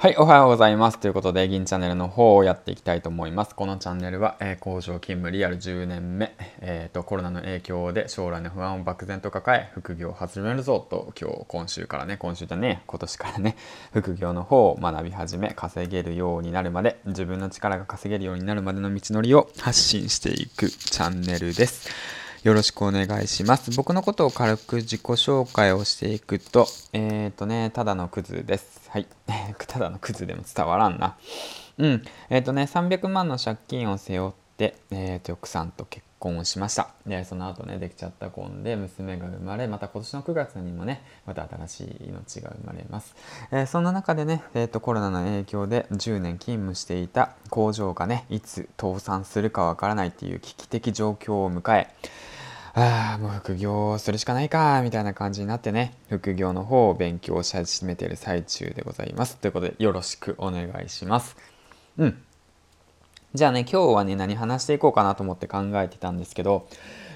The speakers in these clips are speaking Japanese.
はい、おはようございます。ということで、銀チャンネルの方をやっていきたいと思います。このチャンネルは、えー、工場勤務リアル10年目、えーと、コロナの影響で将来の不安を漠然と抱え、副業を始めるぞと、今日、今週からね、今週じゃね、今年からね、副業の方を学び始め、稼げるようになるまで、自分の力が稼げるようになるまでの道のりを発信していくチャンネルです。よろしくお願いします。僕のことを軽く自己紹介をしていくと、えっ、ー、とね、ただのクズです。はい。ただのクズでも伝わらんな。うん。えっ、ー、とね、300万の借金を背負って、えっ、ー、と、奥さんと結婚をしました。で、その後ね、できちゃった子で娘が生まれ、また今年の9月にもね、また新しい命が生まれます。え、そんな中でね、えっ、と、コロナの影響で10年勤務していた工場がね、いつ倒産するかわからないっていう危機的状況を迎え、ああ、もう副業するしかないか、みたいな感じになってね、副業の方を勉強し始めてる最中でございます。ということで、よろしくお願いします。うん。じゃあね、今日はね、何話していこうかなと思って考えてたんですけど、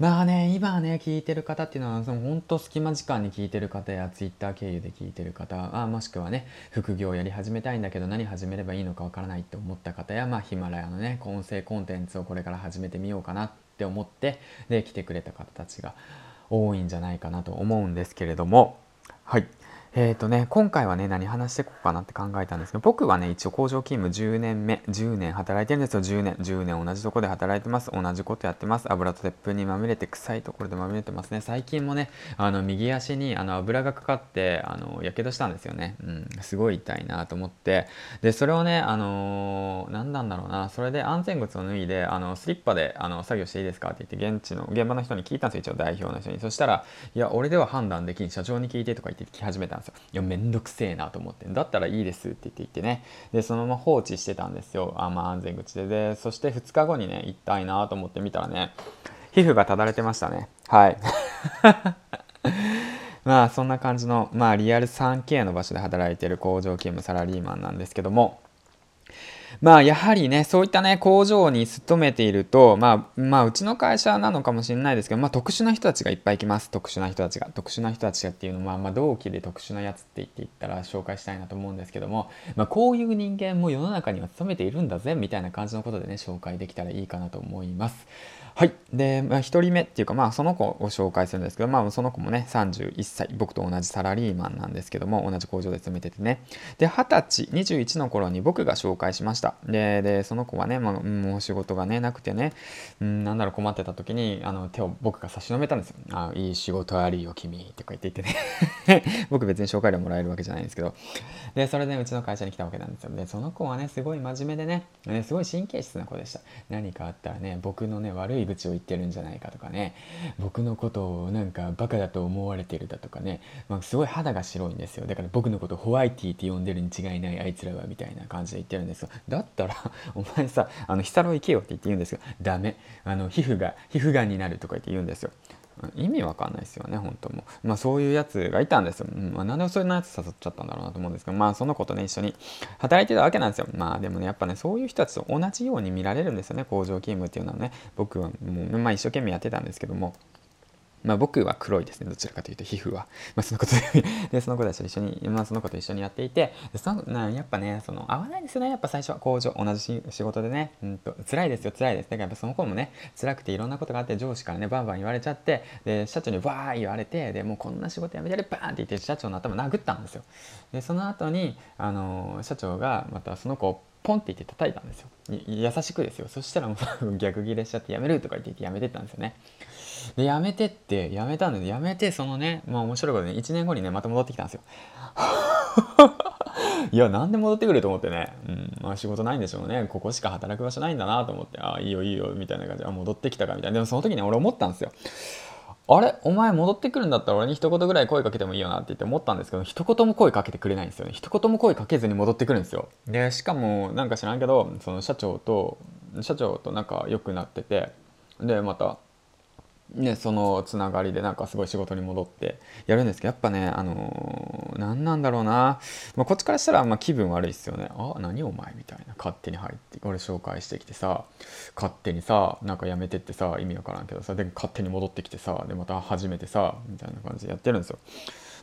まあね、今ね、聞いてる方っていうのは、その本当隙間時間に聞いてる方や、Twitter 経由で聞いてる方、あもしくはね、副業やり始めたいんだけど、何始めればいいのかわからないって思った方や、まあ、ヒマラヤのね、音声コンテンツをこれから始めてみようかなって思ってで来てくれた方たちが多いんじゃないかなと思うんですけれども。はい。えーとね、今回はね、何話していこうかなって考えたんですけど、僕はね、一応工場勤務10年目、10年働いてるんですよ、10年。10年同じとこで働いてます。同じことやってます。油と鉄粉にまみれて、臭いところでまみれてますね。最近もね、あの、右足にあの油がかかって、あの、やけどしたんですよね。うん、すごい痛いなと思って。で、それをね、あのー、何なんだろうな、それで安全靴を脱いで、あの、スリッパであの作業していいですかって言って、現地の、現場の人に聞いたんですよ、一応代表の人に。そしたら、いや、俺では判断できん、社長に聞いてとか言って聞き始めたんですよ。いや、めんどくせえなと思って、だったらいいですって言って言ってね、で、そのまま放置してたんですよ。あまあ、安全口で。で、そして2日後にね、行きたいなと思って見たらね、皮膚がただれてましたね。はい。まあそんな感じの、まあリアル 3K の場所で働いてる工場勤務サラリーマンなんですけども、まあやはりね、そういったね、工場に勤めていると、まあ、まあうちの会社なのかもしれないですけど、まあ特殊な人たちがいっぱい来ます。特殊な人たちが。特殊な人たちがっていうのは、まあ同期で特殊なやつって言っていったら紹介したいなと思うんですけども、まあこういう人間も世の中には勤めているんだぜ、みたいな感じのことでね、紹介できたらいいかなと思います。はい。で、まあ、1人目っていうか、まあ、その子を紹介するんですけど、まあ、その子もね、31歳、僕と同じサラリーマンなんですけども、同じ工場で勤めててね。で、20歳、21の頃に僕が紹介しました。で、でその子はね、まあ、もう仕事がね、なくてね、うん、なんだろう、困ってた時に、あの、手を僕が差し伸べたんですよ。あ、いい仕事あるよ、君、とか言って言ってね。僕別に紹介料もらえるわけじゃないんですけど。で、それでうちの会社に来たわけなんですよ。で、その子はね、すごい真面目でね、ねすごい神経質な子でした。何かあったらね、僕のね、悪い口を言ってるんじゃないかとかね僕のことをなんかバカだと思われてるだとかね、まあ、すごい肌が白いんですよだから僕のことホワイティって呼んでるに違いないあいつらはみたいな感じで言ってるんですよだったら お前さあのヒサロ行けよって言って言うんですよダメあの皮膚が皮膚がんになるとか言って言うんですよ意味わかんないですよね、本当もまあそういうやつがいたんですよ。うんまあ、なんでそんなやつ誘っちゃったんだろうなと思うんですけど、まあその子とね、一緒に働いてたわけなんですよ。まあでもね、やっぱね、そういう人たちと同じように見られるんですよね、工場勤務っていうのはね。僕はもう、まあ一生懸命やってたんですけども。まあ、僕は黒いですね。どちらかというと、皮膚は。まあ、そのことで、その子たちと一緒に、まあ、その子と一緒にやっていて、そのなやっぱね、その、合わないですよね。やっぱ最初は工場、同じ仕事でね、うんと、辛いですよ、辛いです。だからその子もね、辛くていろんなことがあって、上司からね、バンバン言われちゃって、で、社長にバー言われて、で、もうこんな仕事やめてる、バーンって言って、社長の頭殴ったんですよ。で、その後に、あの、社長が、またその子をポンって言って叩いたんですよ。優しくですよ。そしたらもう 逆ギレしちゃってやめるとか言ってやめてったんですよね。で、やめてって、やめたんで、やめて、そのね、まあ面白いことね、1年後にね、また戻ってきたんですよ。いや、なんで戻ってくると思ってね、うん、まあ仕事ないんでしょうね。ここしか働く場所ないんだなと思って、ああ、いいよいいよ、みたいな感じで、戻ってきたかみたいな。でもその時に俺思ったんですよ。あれ？お前戻ってくるんだったら俺に一言ぐらい声かけてもいいよなって言って思ったんですけど、一言も声かけてくれないんですよね。一言も声かけずに戻ってくるんですよ。で、しかもなんか知らんけど、その社長と、社長と仲良くなってて、で、また、ね、そのつながりでなんかすごい仕事に戻ってやるんですけどやっぱねあのー、何なんだろうな、まあ、こっちからしたらまあ気分悪いですよね。あ何お前みたいな。勝手に入って俺紹介してきてさ勝手にさなんかやめてってさ意味わからんけどさで勝手に戻ってきてさでまた始めてさみたいな感じでやってるんですよ。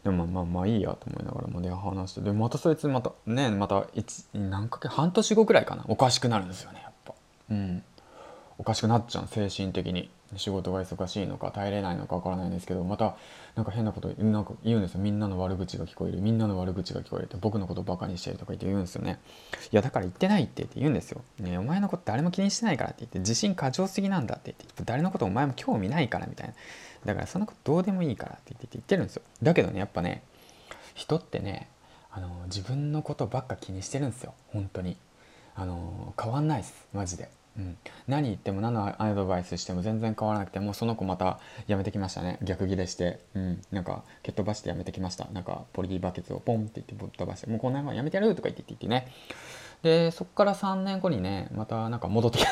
でもまあまあまあいいやと思いながらもね話してでまたそいつまたねまた何か月半年後くらいかな。おかしくなるんですよねやっぱ。うん。おかしくなっちゃう精神的に。仕事が忙しいのか耐えれないのかわからないんですけどまたなんか変なことなんか言うんですよ。みんなの悪口が聞こえる。みんなの悪口が聞こえるって僕のことバカにしてるとか言って言うんですよね。いやだから言ってないって言って言うんですよ、ね、お前のこと誰も気にしてないからって言って自信過剰すぎなんだって言って誰のことお前も興味ないからみたいな。だからそんなことどうでもいいからって言って言ってるんですよ。だけどねやっぱね人ってねあの自分のことばっか気にしてるんですよ。本当に。あの変わんないです。マジで。うん、何言っても何のアドバイスしても全然変わらなくてもうその子またやめてきましたね。逆ギレして、うん、なんか蹴っ飛ばしてやめてきました。なんかポリティバケツをポンって言ってぶっ飛ばして。もうこんなのやめてやるとか言って言ってね。でそっから3年後にねまたなんか戻ってきた。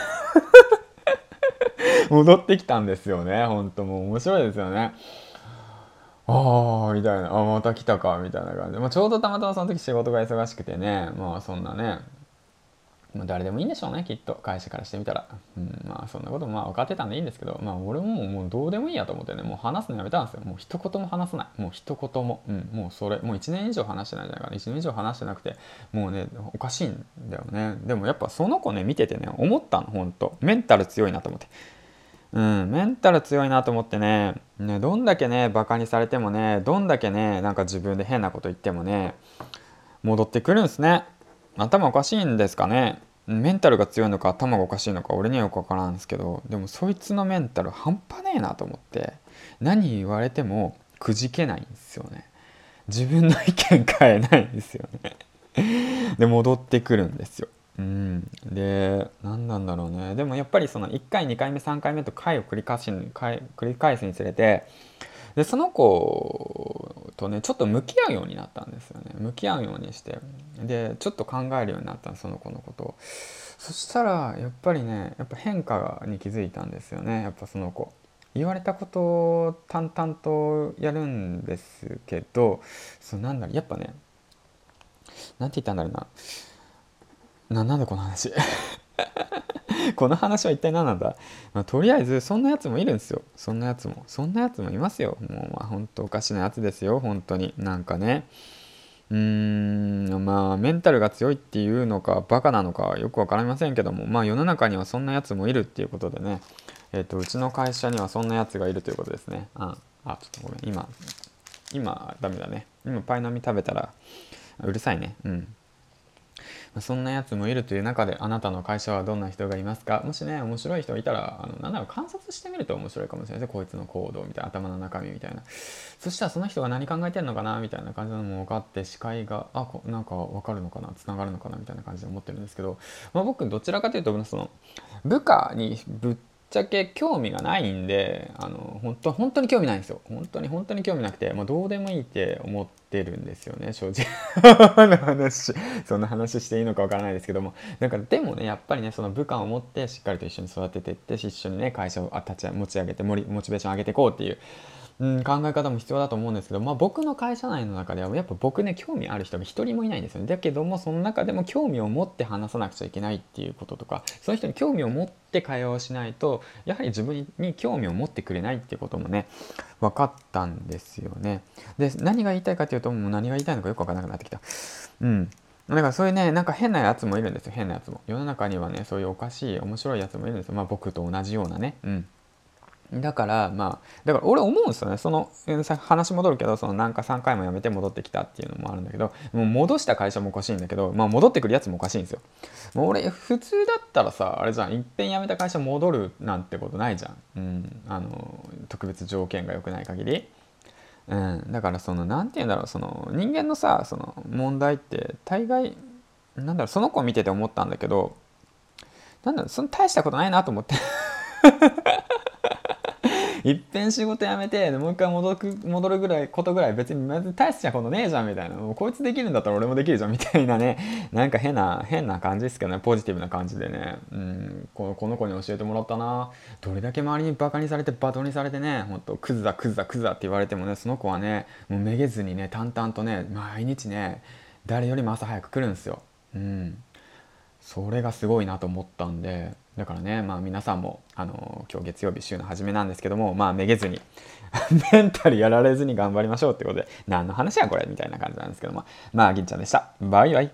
戻ってきたんですよね。ほんともう面白いですよね。ああみたいな。あまた来たかみたいな感じ。で、まあ、ちょうどたまたまその時仕事が忙しくてね。まあそんなねまあ、誰でもいいんでしょうねきっと。会社からしてみたら、うん、まあそんなこともまあ分かってたんでいいんですけどまあ俺ももうどうでもいいやと思ってねもう話すのやめたんですよ。もう一言も話さない。もう一言も、うん、もうそれもう1年以上話してないんじゃないかな。1年以上話してなくてもうねおかしいんだよね。でもやっぱその子ね見ててね思ったのほんと。メンタル強いなと思って。うん、メンタル強いなと思ってね。ねどんだけねバカにされてもねどんだけねなんか自分で変なこと言ってもね戻ってくるんですね。頭おかしいんですかね？メンタルが強いのか頭がおかしいのか俺にはよく分からんですけどでもそいつのメンタル半端ねえなと思って何言われてもくじけないんですよね。自分の意見変えないんですよね。で戻ってくるんですよ。うん。で何なんだろうね。でもやっぱりその1回2回目3回目と回を繰り返し繰り返すにつれてでその子とねちょっと向き合うようになったんですよね。向き合うようにして。でちょっと考えるようになったその子のことを。そしたらやっぱりねやっぱ変化に気づいたんですよね。やっぱその子。言われたことを淡々とやるんですけどそうなんだろうやっぱねなんて言ったんだろうな。ななんだこの話。この話は一体何なんだ、まあ、とりあえずそんなやつもいるんですよ。そんなやつも。そんなやつもいますよ。もうまあ本当おかしなやつですよ。本当に。なんかね。うーんまあメンタルが強いっていうのかバカなのかよく分かりませんけども。まあ世の中にはそんなやつもいるっていうことでね。えっ、ー、とうちの会社にはそんなやつがいるということですね。ああちょっとごめん。今今ダメだね。今パイの実食べたらうるさいね。うん。そんなやつもいるという中であなたの会社はどんな人がいますか？もしね面白い人いたらあのなんだろう観察してみると面白いかもしれないですこいつの行動みたいな頭の中身みたいな。そしたらその人が何考えてんのかなみたいな感じのも分かって視界があこなんか分かるのかな？つながるのかな？みたいな感じで思ってるんですけど、まあ、僕どちらかというとその部下にぶっちゃけ興味がないんであの本当本当に興味ないんですよ。本当に本当に興味なくてもうどうでもいいって思ってるんですよね正直。の話。そんな話していいのかわからないですけども。なんかでもねやっぱりねその部下を持ってしっかりと一緒に育ててって一緒にね会社を立ち持ち上げてモチベーション上げていこうっていううん、考え方も必要だと思うんですけど、まあ、僕の会社内の中ではやっぱ僕ね興味ある人が一人もいないんですよねだけどもその中でも興味を持って話さなくちゃいけないっていうこととかその人に興味を持って会話をしないとやはり自分に興味を持ってくれないっていうこともね分かったんですよねで何が言いたいかというともう何が言いたいのかよく分からなくなってきたうんだからそういうね、なんか変なやつもいるんですよ、変なやつも。世の中にはね、そういうおかしい、面白いやつもいるんですよ。まあ僕と同じようなね。うん。だからまあだから俺思うんですよね。その話戻るけどそのなんか3回も辞めて戻ってきたっていうのもあるんだけどもう戻した会社もおかしいんだけど、まあ、戻ってくるやつもおかしいんですよ。もう俺普通だったらさあれじゃんいっぺん辞めた会社戻るなんてことないじゃん、うん、あの特別条件が良くない限り、うん、だからその何て言うんだろうその人間のさその問題って大概なんだろうその子を見てて思ったんだけどなんだろうその大したことないなと思って。いっぺん仕事辞めてもう一回戻る戻るぐらいことぐらい別に大したことねえじゃんみたいな。もうこいつできるんだったら俺もできるじゃんみたいなね。なんか変な変な感じですけどね。ポジティブな感じでね。うん。この子に教えてもらったな。どれだけ周りにバカにされてバトンにされてね。ほんとクズだクズだクズだって言われてもねその子はねもうめげずにね淡々とね毎日ね誰よりも朝早く来るんですよ。うん。それがすごいなと思ったんでだからねまあ皆さんもあの今日月曜日週の初めなんですけどもまあめげずに メンタルやられずに頑張りましょうってことで何の話やこれみたいな感じなんですけども。まあ銀ちゃんでした。バイバイ。